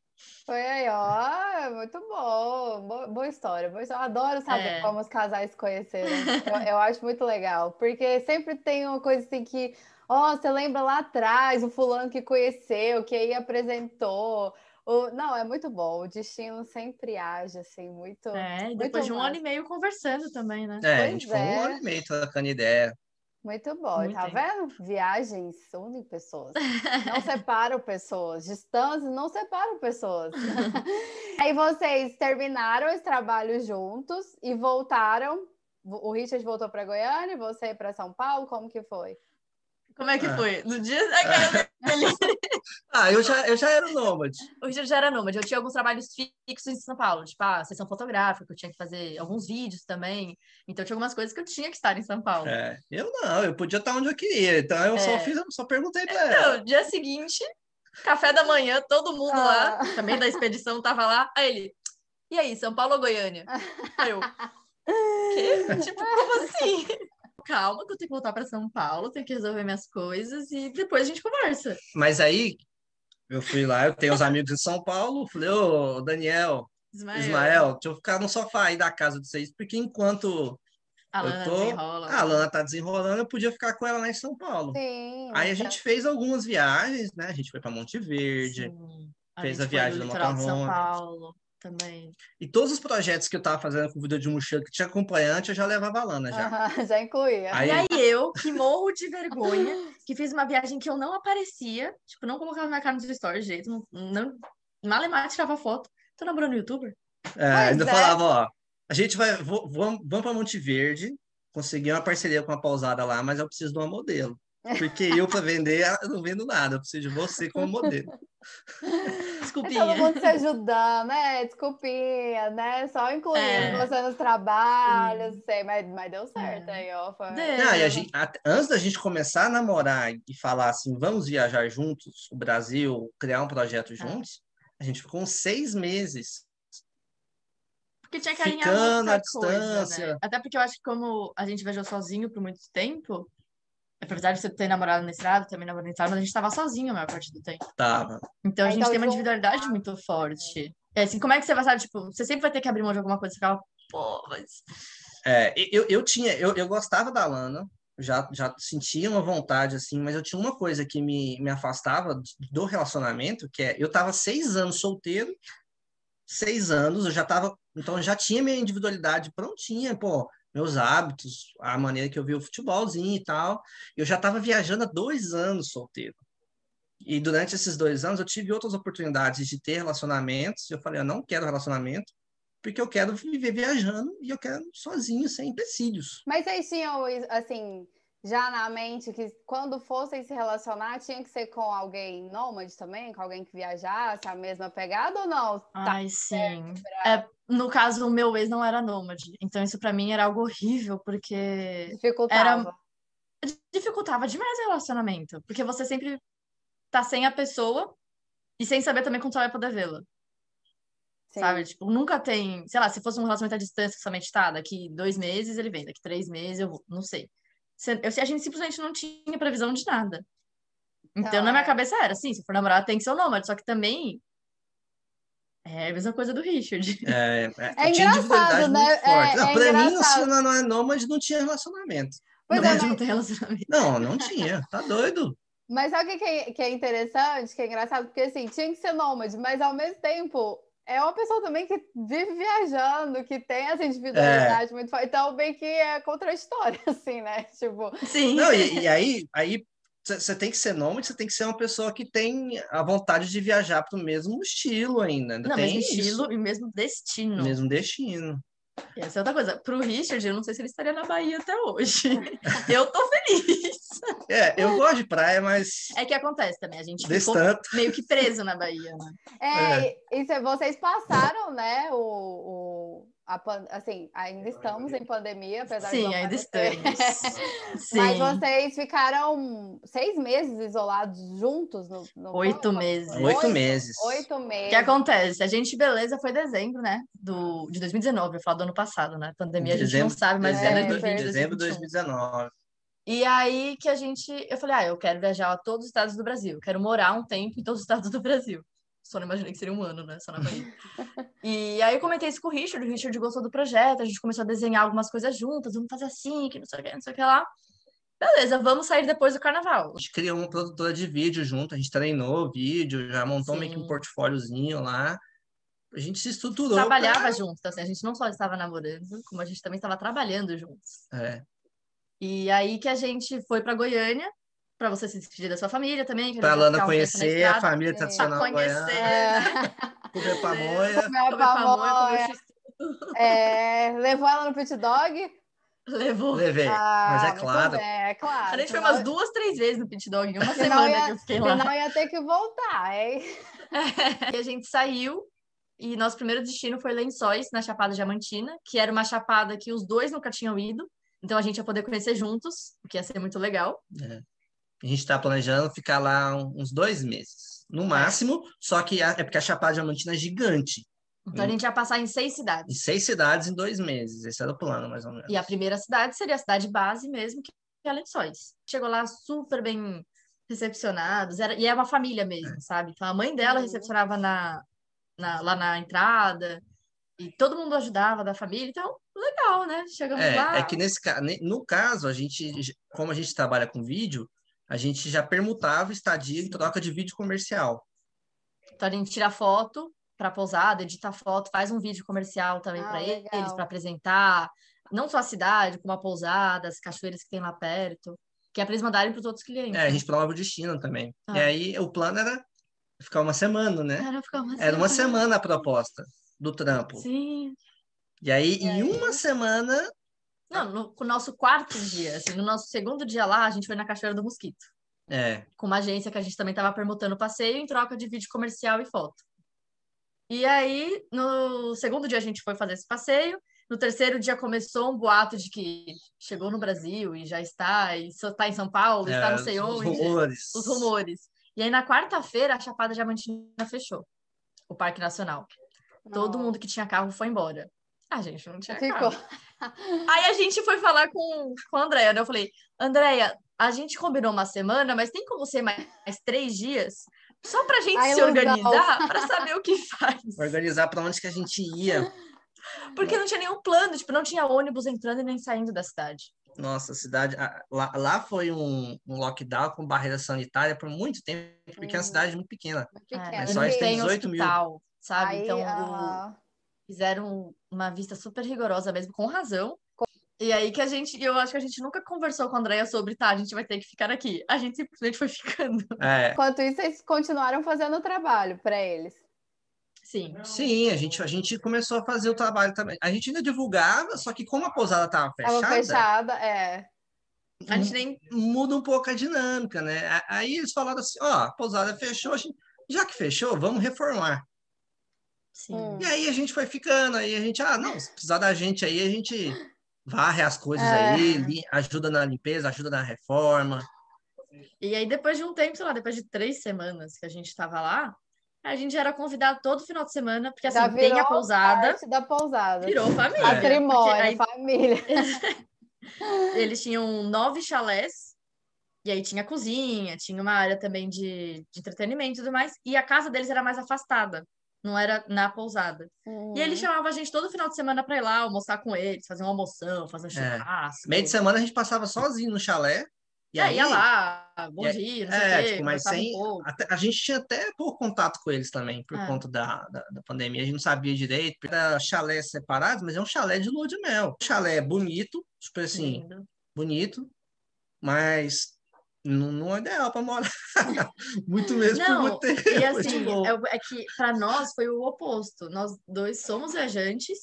Foi aí, ó, muito bom, boa, boa história, boa história. Eu adoro saber é. como os casais se conheceram. Eu, <laughs> eu, acho muito legal, porque sempre tem uma coisa assim que Ó, oh, você lembra lá atrás o fulano que conheceu, que aí apresentou. O... Não, é muito bom. O destino sempre age, assim, muito. É, depois muito de um massa. ano e meio conversando também, né? É, pois a gente é. foi um ano e meio trocando ideia. Muito bom, muito tá vendo? Viagens unem pessoas, não <laughs> separam pessoas, distâncias não separam pessoas. <laughs> Aí vocês terminaram esse trabalho juntos e voltaram. O Richard voltou para Goiânia, você para São Paulo, como que foi? Como é que Ah. foi? No dia da cara dele. <laughs> Ah, eu já, eu já era nômade. O Richard já era nômade. Eu tinha alguns trabalhos fixos em São Paulo, tipo, a sessão fotográfica, que eu tinha que fazer alguns vídeos também. Então tinha algumas coisas que eu tinha que estar em São Paulo. É, eu não, eu podia estar onde eu queria. Então eu só É. fiz, eu só perguntei pra ela. Então, dia seguinte, café da manhã, todo mundo lá, Ah. também da expedição tava lá. Aí ele, e aí, São Paulo ou Goiânia? Aí eu, quê? Tipo, como assim? Calma, que eu tenho que voltar para São Paulo, tenho que resolver minhas coisas e depois a gente conversa. Mas aí eu fui lá, eu tenho os amigos em São Paulo, falei, ô Daniel, Ismael, Ismael, deixa eu ficar no sofá aí da casa de vocês, porque enquanto a eu Lana tô- desenrola. a Lana tá desenrolando, eu podia ficar com ela lá em São Paulo. Sim. Aí a gente fez algumas viagens, né? A gente foi para Monte Verde. Sim. fez a viagem do de São. Paulo também. E todos os projetos que eu tava fazendo com vida de mochila que tinha acompanhante, eu já levava a Lana já. Aham, <laughs> já incluía. Aí- E aí eu, que morro de vergonha, <laughs> que fiz uma viagem que eu não aparecia, tipo, não colocava minha cara nos stories de jeito, não, não malemar tirava foto. Tô namorando youtuber? É, ainda é. falava, ó, a gente vai, vamos, vamos para Monte Verde, consegui uma parceria com a pousada lá, mas eu preciso de uma modelo. Porque eu, para vender, eu não vendo nada, eu preciso de você como modelo. <laughs> É todo Desculpinha. mundo se ajudando, né? Desculpinha, né? Só incluindo É. você nos trabalhos, sei, mas, mas deu certo aí, ó. Foi... Não, e a gente- até- antes da gente começar a namorar e falar assim, vamos viajar juntos, o Brasil, criar um projeto juntos, a gente ficou uns seis meses. Porque tinha que alinhar Ficando muita à coisa, né? distância. Até porque eu acho que como a gente viajou sozinho por muito tempo, apesar de você ter namorado na estrada, também namorado na estrada, mas a gente tava sozinho a maior parte do tempo. Tava. Então a Ah, gente então tem uma junto- individualidade muito forte. É assim, como é que você vai saber, tipo, você sempre vai ter que abrir mão de alguma coisa, você fala, pô, mas... É, eu, eu tinha, eu, eu gostava da Lana, já, já sentia uma vontade, assim, mas eu tinha uma coisa que me, me afastava do relacionamento, que é, eu tava seis anos solteiro, seis anos, eu já tava, então eu já tinha minha individualidade prontinha, pô, meus hábitos, a maneira que eu via o futebolzinho e tal, eu já tava viajando há dois anos solteiro. E durante esses dois anos eu tive outras oportunidades de ter relacionamentos, eu falei, eu não quero relacionamento, porque eu quero viver viajando e eu quero sozinho, sem empecilhos. Mas vocês tinham, assim, já na mente que quando fossem se relacionar, tinha que ser com alguém nômade também? Com alguém que viajasse, a mesma pegada ou não? Tá. Ai, sim. É, no caso, o meu ex não era nômade. Então isso pra mim era algo horrível, porque Dificultava. dificultava demais o relacionamento. Porque você sempre tá sem a pessoa e sem saber também quando você vai poder vê-la. Sim. Sabe? Tipo, nunca tem. Sei lá, se fosse um relacionamento à distância que somente tá, daqui dois meses ele vem, daqui três meses eu vou. Não sei. Se- eu- a gente simplesmente não tinha previsão de nada. Então, Não, na minha é. cabeça era assim: se for namorar, tem que ser o nômade. Só que também. É a mesma coisa do Richard. <laughs> É, É tinha engraçado, né? É- não, é pra mim, engraçado. assim, não, não é nômade, não tinha relacionamento. Pois é, Nômade mas- não tem relacionamento. Não, não tinha. Tá doido? Mas sabe o que que é, que é interessante, que é engraçado? Porque assim, tinha que ser nômade, mas ao mesmo tempo é uma pessoa também que vive viajando, que tem essa individualidade muito forte. Então, bem que é contraditório, <laughs> assim, né? Tipo, Sim. Não, e, e aí, aí você tem que ser nômade, você tem que ser uma pessoa que tem a vontade de viajar pro mesmo estilo ainda. ainda Não, tem mesmo isso, estilo e mesmo destino. mesmo destino. Essa é outra coisa. Pro Richard, eu não sei se ele estaria na Bahia até hoje. <laughs> Eu tô feliz. É, eu gosto de praia, mas É que acontece também, a gente desse ficou tanto. meio que preso na Bahia, né? é, e- e se vocês passaram, né? O, o, a, pan- assim, ainda estamos em pandemia, apesar de Sim, ainda estamos. <laughs> Sim. Mas vocês ficaram seis meses isolados juntos no, no Oito meses. Oito meses. Oito O meses. que acontece? A gente, beleza, foi dezembro, né? Do, de 2019, eu falo do ano passado, né? Pandemia a gente não Dezembro- sabe, mas Dezembro, é de- dezembro de 2021. 2019. E aí que a gente, eu falei, ah, eu quero viajar a todos os estados do Brasil, quero morar um tempo em todos os estados do Brasil. Só não imaginei que seria um ano, né? Só na Bahia. <laughs> e aí eu comentei isso com o Richard, o Richard gostou do projeto, a gente começou a desenhar algumas coisas juntas, vamos fazer assim, que não sei o que, não sei o que lá. Beleza, vamos sair depois do carnaval. A gente criou uma produtora de vídeo junto, a gente treinou vídeo, já montou meio que um Sim. portfóliozinho lá. A gente se estruturou. Trabalhava pra- juntos, assim, a gente não só estava namorando, como a gente também estava trabalhando juntos. É, E aí que a gente foi para Goiânia, para você se despedir da sua família também. que a Lana um conhecer a família tradicional Pra conhecer. É, <laughs> comer pamonha. comer pamonha, é, levou ela no pit dog. Levou. Levei. Ah, mas é claro. Bem, é claro. A gente foi umas duas, três vezes no pit dog em uma semana ia, que eu fiquei lá. Senão ia ter que voltar, hein? É. <laughs> E a gente saiu e nosso primeiro destino foi Lençóis, na Chapada Diamantina, que era uma chapada que os dois nunca tinham ido. Então a gente ia poder conhecer juntos, o que ia ser muito legal. É. A gente está planejando ficar lá uns dois meses, no máximo, só que é porque a Chapada Diamantina é gigante. Então a gente ia passar em seis cidades. Em seis cidades em dois meses. Esse era o plano, mais ou menos. E a primeira cidade seria a cidade base mesmo, que é Lençóis. Chegou lá super bem recepcionados, era, e é uma família mesmo, é. sabe? Então a mãe dela uhum. recepcionava na, na, lá na entrada, e todo mundo ajudava da família, então legal, né? Chegamos é, lá. É que nesse no caso, a gente, como a gente trabalha com vídeo, a gente já permutava estadia em troca de vídeo comercial. Então a gente tira foto para pousada, edita foto, faz um vídeo comercial também ah, para eles, para apresentar não só a cidade, como a pousada, as cachoeiras que tem lá perto, que é para eles mandarem para os outros clientes. É, a gente prova o destino também. Ah. E aí o plano era ficar uma semana, né? Era ficar uma semana. Era uma semana a proposta do trampo. Sim. E aí, e em aí... uma semana. Não, no, no nosso quarto dia, assim, no nosso segundo dia lá, a gente foi na Cachoeira do Mosquito. É. Com uma agência que a gente também estava permutando o passeio em troca de vídeo comercial e foto. E aí, no segundo dia a gente foi fazer esse passeio. No terceiro dia começou um boato de que chegou no Brasil e já está, e está em São Paulo, é, está não sei onde. Os rumores. Os rumores. E aí, na quarta-feira, a Chapada Diamantina fechou o Parque Nacional. Não. Todo mundo que tinha carro foi embora. A gente não tinha Ficou. carro. Aí a gente foi falar com, com a Andréia, né? Eu falei, Andréia, a gente combinou uma semana, mas tem como ser mais, mais três dias? Só para a gente Ai, se organizar, para saber o que faz. Organizar para onde que a gente ia. Porque não tinha nenhum plano, tipo, não tinha ônibus entrando e nem saindo da cidade. Nossa, a cidade. Lá, lá foi um, um lockdown com barreira sanitária por muito tempo, porque hum. é uma hum. cidade muito pequena. pequena. É, só tem 18 hospital, mil. Sabe? Aí, então, uh... fizeram uma vista super rigorosa mesmo, com razão. E aí que a gente, eu acho que a gente nunca conversou com a Andrea sobre, tá, a gente vai ter que ficar aqui. A gente simplesmente foi <laughs> ficando. É. Enquanto isso, vocês continuaram fazendo o trabalho para eles. Sim. Sim, a gente, a gente começou a fazer o trabalho também. A gente ainda divulgava, só que como a pousada estava fechada. Estava fechada, é. A gente nem. Muda um pouco a dinâmica, né? Aí eles falaram assim: ó, a pousada fechou, gente... já que fechou, vamos reformar. Sim. E aí a gente foi ficando, aí a gente, ah, não, se precisar da gente aí, a gente varre as coisas é. aí, ajuda na limpeza, ajuda na reforma. E aí, depois de um tempo, sei lá, depois de três semanas que a gente estava lá, a gente era convidado todo final de semana, porque assim, tem a pousada. da pousada. Virou família. Patrimônio, aí, <laughs> família. <laughs> Eles tinham nove chalés, e aí tinha cozinha, tinha uma área também de, de entretenimento e tudo mais, e a casa deles era mais afastada não era na pousada. Uhum. E ele chamava a gente todo final de semana para ir lá almoçar com eles, fazer uma almoção, fazer um é. churrasco. É. Meio de semana a gente passava sozinho no chalé. E é, aí, ia lá, bom é, dia, não sei é, quê, tipo, mas sem. Um até, a gente tinha até pouco contato com eles também, por é. conta da, da, da, pandemia. A gente não sabia direito. Era chalé separado, mas é um chalé de lua de mel. Chalé é bonito, tipo assim, Lindo. bonito, mas não, não é ideal para morar. <laughs> muito mesmo não, por muito tempo. <laughs> E assim, é, é que para nós foi o oposto. Nós dois somos viajantes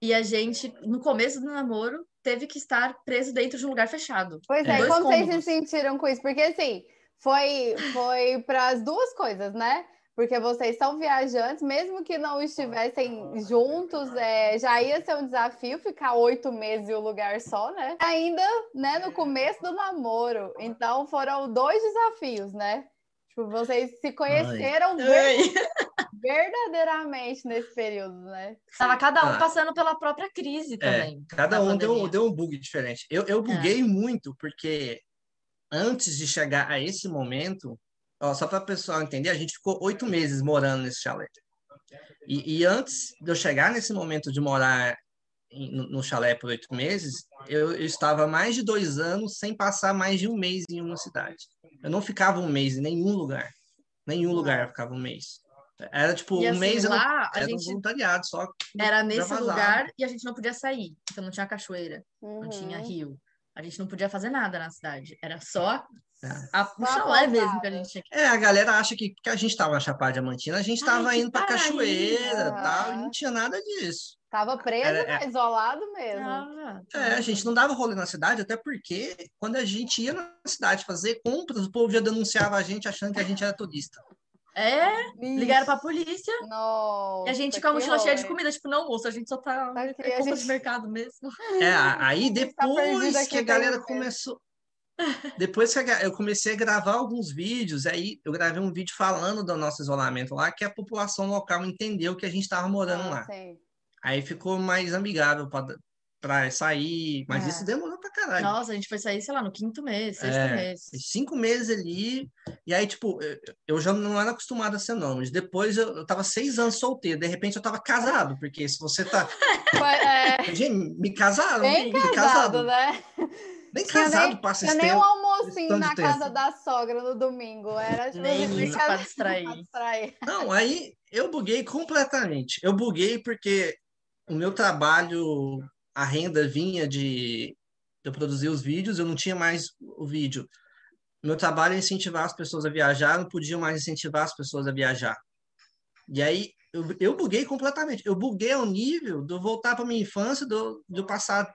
e a gente, no começo do namoro, teve que estar preso dentro de um lugar fechado. Pois é, como cômodos. vocês se sentiram com isso? Porque assim, foi, foi para as duas coisas, né? Porque vocês são viajantes, mesmo que não estivessem juntos, é, já ia ser um desafio ficar oito meses em um lugar só, né? Ainda, né, no começo do namoro. Então foram dois desafios, né? Tipo, vocês se conheceram <laughs> verdadeiramente nesse período, né? Tava cada um ah. passando pela própria crise é, também. É, cada um deu, deu um bug diferente. Eu, eu buguei é. muito, porque antes de chegar a esse momento, Ó, só para o pessoal entender, a gente ficou oito meses morando nesse chalé. E, e, antes de eu chegar nesse momento de morar em, no, no, chalé por oito meses, eu, eu, estava mais de dois anos sem passar mais de um mês em uma cidade. Eu não ficava um mês em nenhum lugar. Nenhum lugar eu ficava um mês. Era tipo e, um assim, mês lá, era, a gente... um voluntariado só. Era nesse lugar e a gente não podia sair. Então não tinha cachoeira, uhum. não tinha rio. A gente não podia fazer nada na cidade. Era só A, o chalé mesmo que a gente que... É, a galera acha que, que a gente tava na Chapada Diamantina, a gente tava Ai, indo pra cachoeira e tal, e não tinha nada disso. Tava preso, Era, é... isolado mesmo. é, a gente não dava rolê na cidade, até porque quando a gente ia na cidade fazer compras, o povo já denunciava a gente achando que a gente era turista. É, Isso. ligaram pra polícia. Nossa, e a gente com a mochila cheia de comida, tipo, não, moço, a gente só tá, tá aqui, é compra gente... de mercado mesmo. É, aí <laughs> tá depois tá que a galera começou. Depois que eu comecei a gravar alguns vídeos, aí eu gravei um vídeo falando do nosso isolamento lá, que a população local entendeu que a gente estava morando ah, lá. Aí ficou mais amigável para sair, mas é. isso demorou pra caralho. Nossa, a gente foi sair, sei lá, no quinto mês, sexto é, mês. Cinco meses ali, e aí, tipo, eu já não era acostumado a ser nômade. Depois eu, eu tava seis anos solteiro, de repente eu tava casado, porque se você tá. <laughs> é... Gente, me casaram, Bem me, casado, me casado. né? Nem casado nem, passa esse nem um almocinho na casa da sogra no domingo. Era tipo, nem <laughs> isso para <laughs> distrair. Não, aí eu buguei completamente. Eu buguei porque o meu trabalho, a renda vinha de eu produzir os vídeos, eu não tinha mais o vídeo. Meu trabalho é incentivar as pessoas a viajar, não podia mais incentivar as pessoas a viajar. E aí eu, eu buguei completamente. Eu buguei ao nível de eu voltar para minha infância, do, de eu passar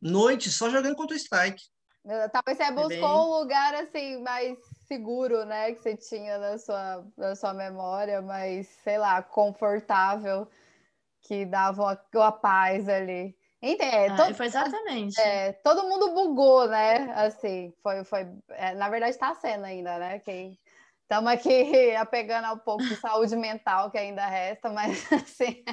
noite só jogando contra o Strike. Talvez você buscou Bem... um lugar assim mais seguro, né, que você tinha na sua, na sua memória, mais, sei lá, confortável que davam a, a paz ali. Entende? Ah, todo, foi exatamente. É, todo mundo bugou, né? Assim, foi, foi. É, na verdade, está sendo ainda, né? Que estamos aqui <laughs> apegando ao pouco de saúde mental que ainda resta, mas <laughs> assim.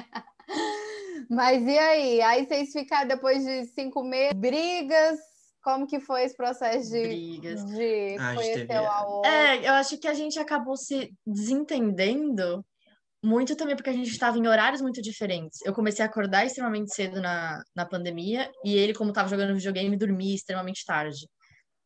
Mas e aí? Aí vocês ficaram depois de cinco meses, brigas. Como que foi esse processo de, brigas. de ah, conhecer o AO? É, eu acho que a gente acabou se desentendendo muito também porque a gente estava em horários muito diferentes. Eu comecei a acordar extremamente cedo na, na pandemia e ele, como estava jogando videogame, dormia extremamente tarde.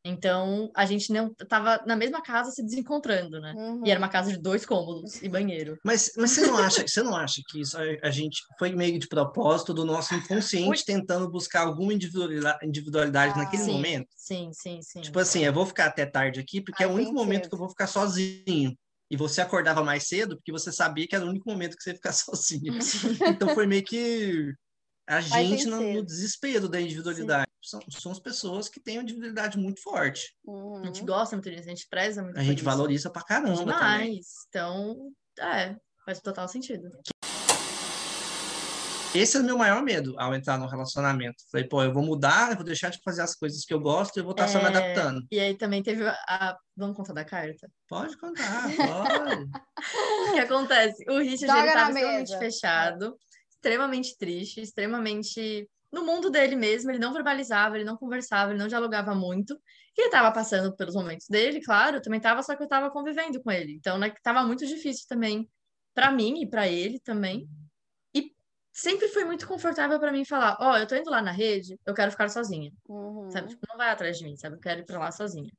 Então, a gente não tava na mesma casa se desencontrando, né? Uhum. E era uma casa de dois cômodos e banheiro. Mas, mas você não acha, você não acha que isso a, a gente foi meio de propósito do nosso inconsciente tentando buscar alguma individualidade, individualidade ah, naquele sim, momento? Sim, sim, sim. Tipo assim, eu vou ficar até tarde aqui porque ah, é o único momento que eu vou ficar sozinho e você acordava mais cedo porque você sabia que era o único momento que você ia ficar <laughs> sozinho. então foi meio que a gente no, no, desespero da individualidade. São, são as pessoas que têm uma individualidade muito forte. Uhum. A gente gosta muito disso, a gente preza muito. A gente isso. valoriza pra caramba Demais. também. Então, é, faz total sentido. Esse é o meu maior medo ao entrar no relacionamento. Falei, pô, eu vou mudar, eu vou deixar de fazer as coisas que eu gosto e eu vou estar é... só me é, adaptando. E aí também teve a. Vamos contar da carta? Pode contar, <laughs> pode. o que acontece? O Richard ele estava extremamente fechado, extremamente triste, extremamente no mundo dele mesmo. Ele não verbalizava, ele não conversava, ele não dialogava muito. E ele estava passando pelos momentos dele, claro, também estava, só que eu estava convivendo com ele. Então, né, estava muito difícil também para mim e para ele também sempre foi muito confortável para mim falar, ó, oh, eu tô indo lá na rede, eu quero ficar sozinha. Uhum. Sabe? Tipo, não vai atrás de mim, sabe? Eu quero ir para lá sozinha.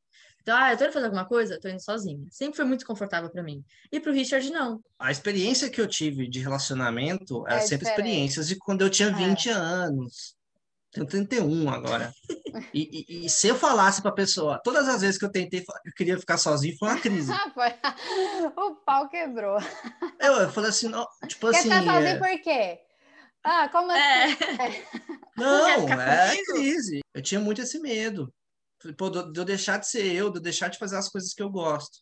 Então, ah, eu tô indo fazer alguma coisa, eu tô indo sozinha. Sempre foi muito confortável para mim. E pro Richard, não. A experiência que eu tive de relacionamento é, é sempre diferente. experiências de quando eu tinha 20 é. anos. Tenho 31 agora. E, e, e, se eu falasse pra pessoa, todas as vezes que eu tentei, eu queria ficar sozinho, foi uma crise. <laughs> o pau quebrou. Eu, eu falei assim, não, tipo Quer assim. Ficar sozinho é... por quê? Ah, como é. assim? É. <laughs> Não, é crise. Eu tinha muito esse medo. Pô, de eu deixar de ser eu, de eu deixar de fazer as coisas que eu gosto.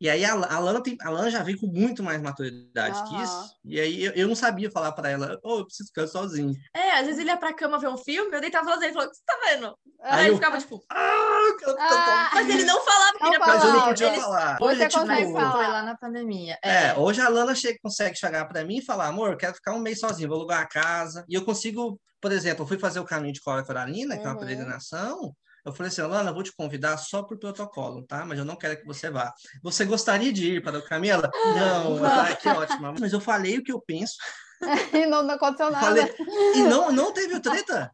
E aí a, a, Lana, tem, a Lana já vem com muito mais maturidade uhum. que isso. E aí eu, eu não sabia falar para ela, oh, eu preciso ficar sozinho. É, às vezes ele ia pra cama ver um filme, eu deitava sozinho e falou, o que você tá vendo? Aí, aí eu ficava tipo, ah, ah, mas ele não falava que ele ia pra Mas eu não podia ele... falar. Hoje, você tipo, consegue falar. Foi lá na pandemia. É, é hoje a Lana chega, consegue chegar para mim e falar, amor, eu quero ficar um mês sozinho, vou alugar a casa. E eu consigo, por exemplo, eu fui fazer o caminho de Cora Coralina, que é uma uhum. peregrinação, eu falei assim, Alana, vou te convidar só por protocolo, tá? Mas eu não quero que você vá. Você gostaria de ir para o caminho? Ela, não, tá, que ótimo. Mas eu falei o que eu penso. <laughs> e não, não aconteceu nada. Falei, e não, não teve treta.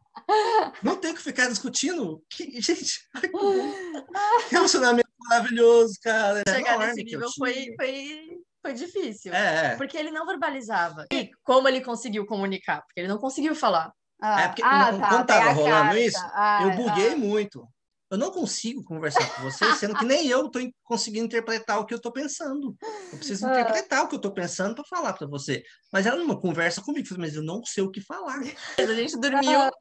Não tem que ficar discutindo. Que, gente, <laughs> que relacionamento maravilhoso, cara. Chegar nesse nível foi, foi, foi difícil. É, é. Porque ele não verbalizava. E como ele conseguiu comunicar? Porque ele não conseguiu falar. Ah, é porque ah, não, tá, quando tava rolando carta. isso, ah, eu buguei ah. muito. Eu não consigo conversar com você, sendo que nem eu estou conseguindo interpretar o que eu estou pensando. Eu preciso ah. interpretar o que eu estou pensando para falar para você. Mas ela não conversa comigo, mas eu não sei o que falar. A gente dormiu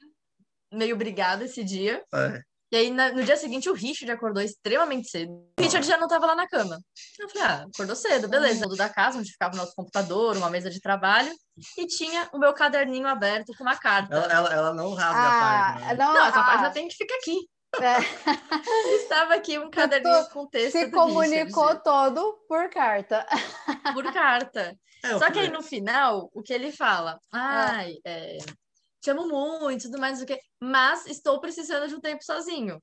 meio brigado esse dia. É. E aí, na, no dia seguinte, o Richard acordou extremamente cedo. O Richard já não estava lá na cama. Eu falei, ah, acordou cedo, beleza. Tudo da casa, onde ficava o nosso computador, uma mesa de trabalho. E tinha o meu caderninho aberto com uma carta. Ela, ela, ela não rasga ah, a página. Não, não essa ah, página tem que ficar aqui. É. <laughs> Estava aqui um caderninho com texto. Se comunicou Richard. todo por carta. Por carta. É, Só que aí no final, o que ele fala? É. Ai, é. É, te amo muito, tudo mais do que, mas estou precisando de um tempo sozinho.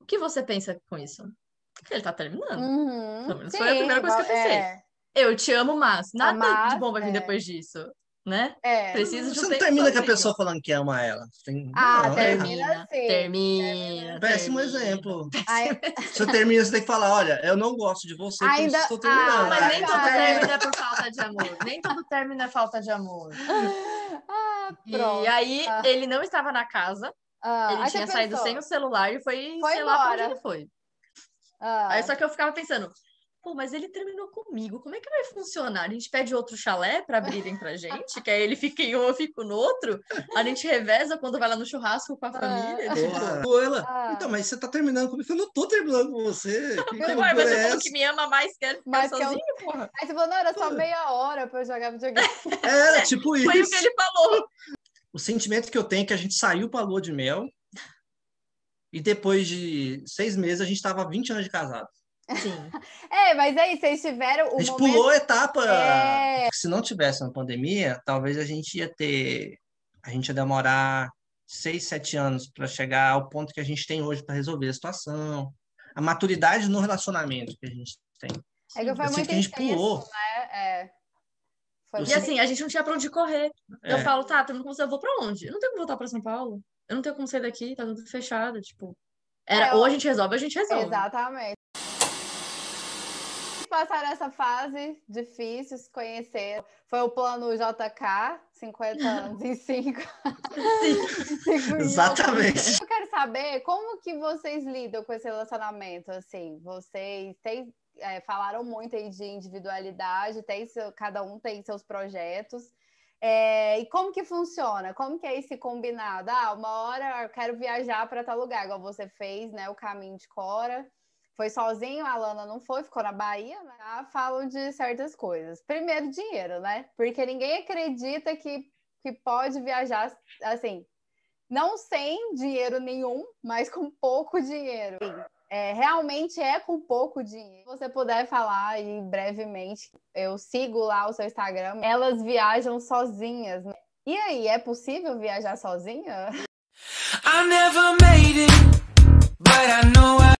O que você pensa com isso? Que ele tá terminando. Uhum, Pelo menos sim, foi a primeira coisa que eu pensei. É. Eu te amo, mas nada mas, de bom vai vir é. depois disso. Né? É. Preciso de um Você não termina sozinho. com a pessoa falando que ama ela. Tem... Ah, não, termina, sim. Termina. Péssimo termina. exemplo. Ai... <laughs> Você termina, você tem que falar: olha, eu não gosto de você, Ainda... estou terminando. Ah, mas nem todo término é por falta de amor. Nem todo término é falta de amor. <laughs> Ah, e aí, ah. ele não estava na casa. Ah, ele tinha saído sem o celular e foi, foi sei embora. lá pra onde ele foi. Ah. Aí só que eu ficava pensando, pô, mas ele terminou comigo, como é que vai funcionar? A gente pede outro chalé para abrirem pra gente, que aí ele fica em um, eu fico no outro, a gente reveza quando vai lá no churrasco com a ah. família. Tipo... Pô, ela, ah. então, mas você tá terminando comigo, eu não tô terminando com você. Que <laughs> Ué, mas você é falou que me ama mais, quer ficar mas sozinho, que eu... porra. Aí você falou, não, era só meia hora pra eu jogar videogame. <laughs> Era, tipo isso. Foi o que ele falou. O sentimento que eu tenho é que a gente saiu pra lua de mel, e depois de seis meses a gente tava 20 anos de casado. Sim. <laughs> É, mas aí vocês tiveram. a gente momento... pulou a etapa. É... Se não tivesse uma pandemia, talvez a gente ia ter. A gente ia demorar seis, sete anos para chegar ao ponto que a gente tem hoje para resolver a situação. A maturidade no relacionamento que a gente tem. É que foi muito que a gente pulou. Né? É. Foi e assim, a gente não tinha para onde correr. É. Eu falo, tá, eu vou para onde? Eu não tenho como voltar para São Paulo. Eu não tenho como sair daqui, tá tudo fechado. Tipo, era, é, ou a gente resolve ou a gente resolve. Exatamente passaram essa fase difícil, se conhecer. Foi o plano JK, 50 anos em 5. <laughs> Exatamente. Eu quero saber como que vocês lidam com esse relacionamento, assim, vocês têm, é, falaram muito aí de individualidade, tem seu, cada um tem seus projetos, é, e como que funciona? Como que é esse combinado? Ah, uma hora eu quero viajar para tal lugar, igual você fez, né, o caminho de Cora, foi sozinho, a Lana não foi, ficou na Bahia, né? Ah, falam de certas coisas. Primeiro, dinheiro, né? Porque ninguém acredita que, que pode viajar assim, não sem dinheiro nenhum, mas com pouco dinheiro. É, realmente é com pouco dinheiro. Se você puder falar aí brevemente, eu sigo lá o seu Instagram, elas viajam sozinhas. Né? E aí, é possível viajar sozinha? I never made it, but I know I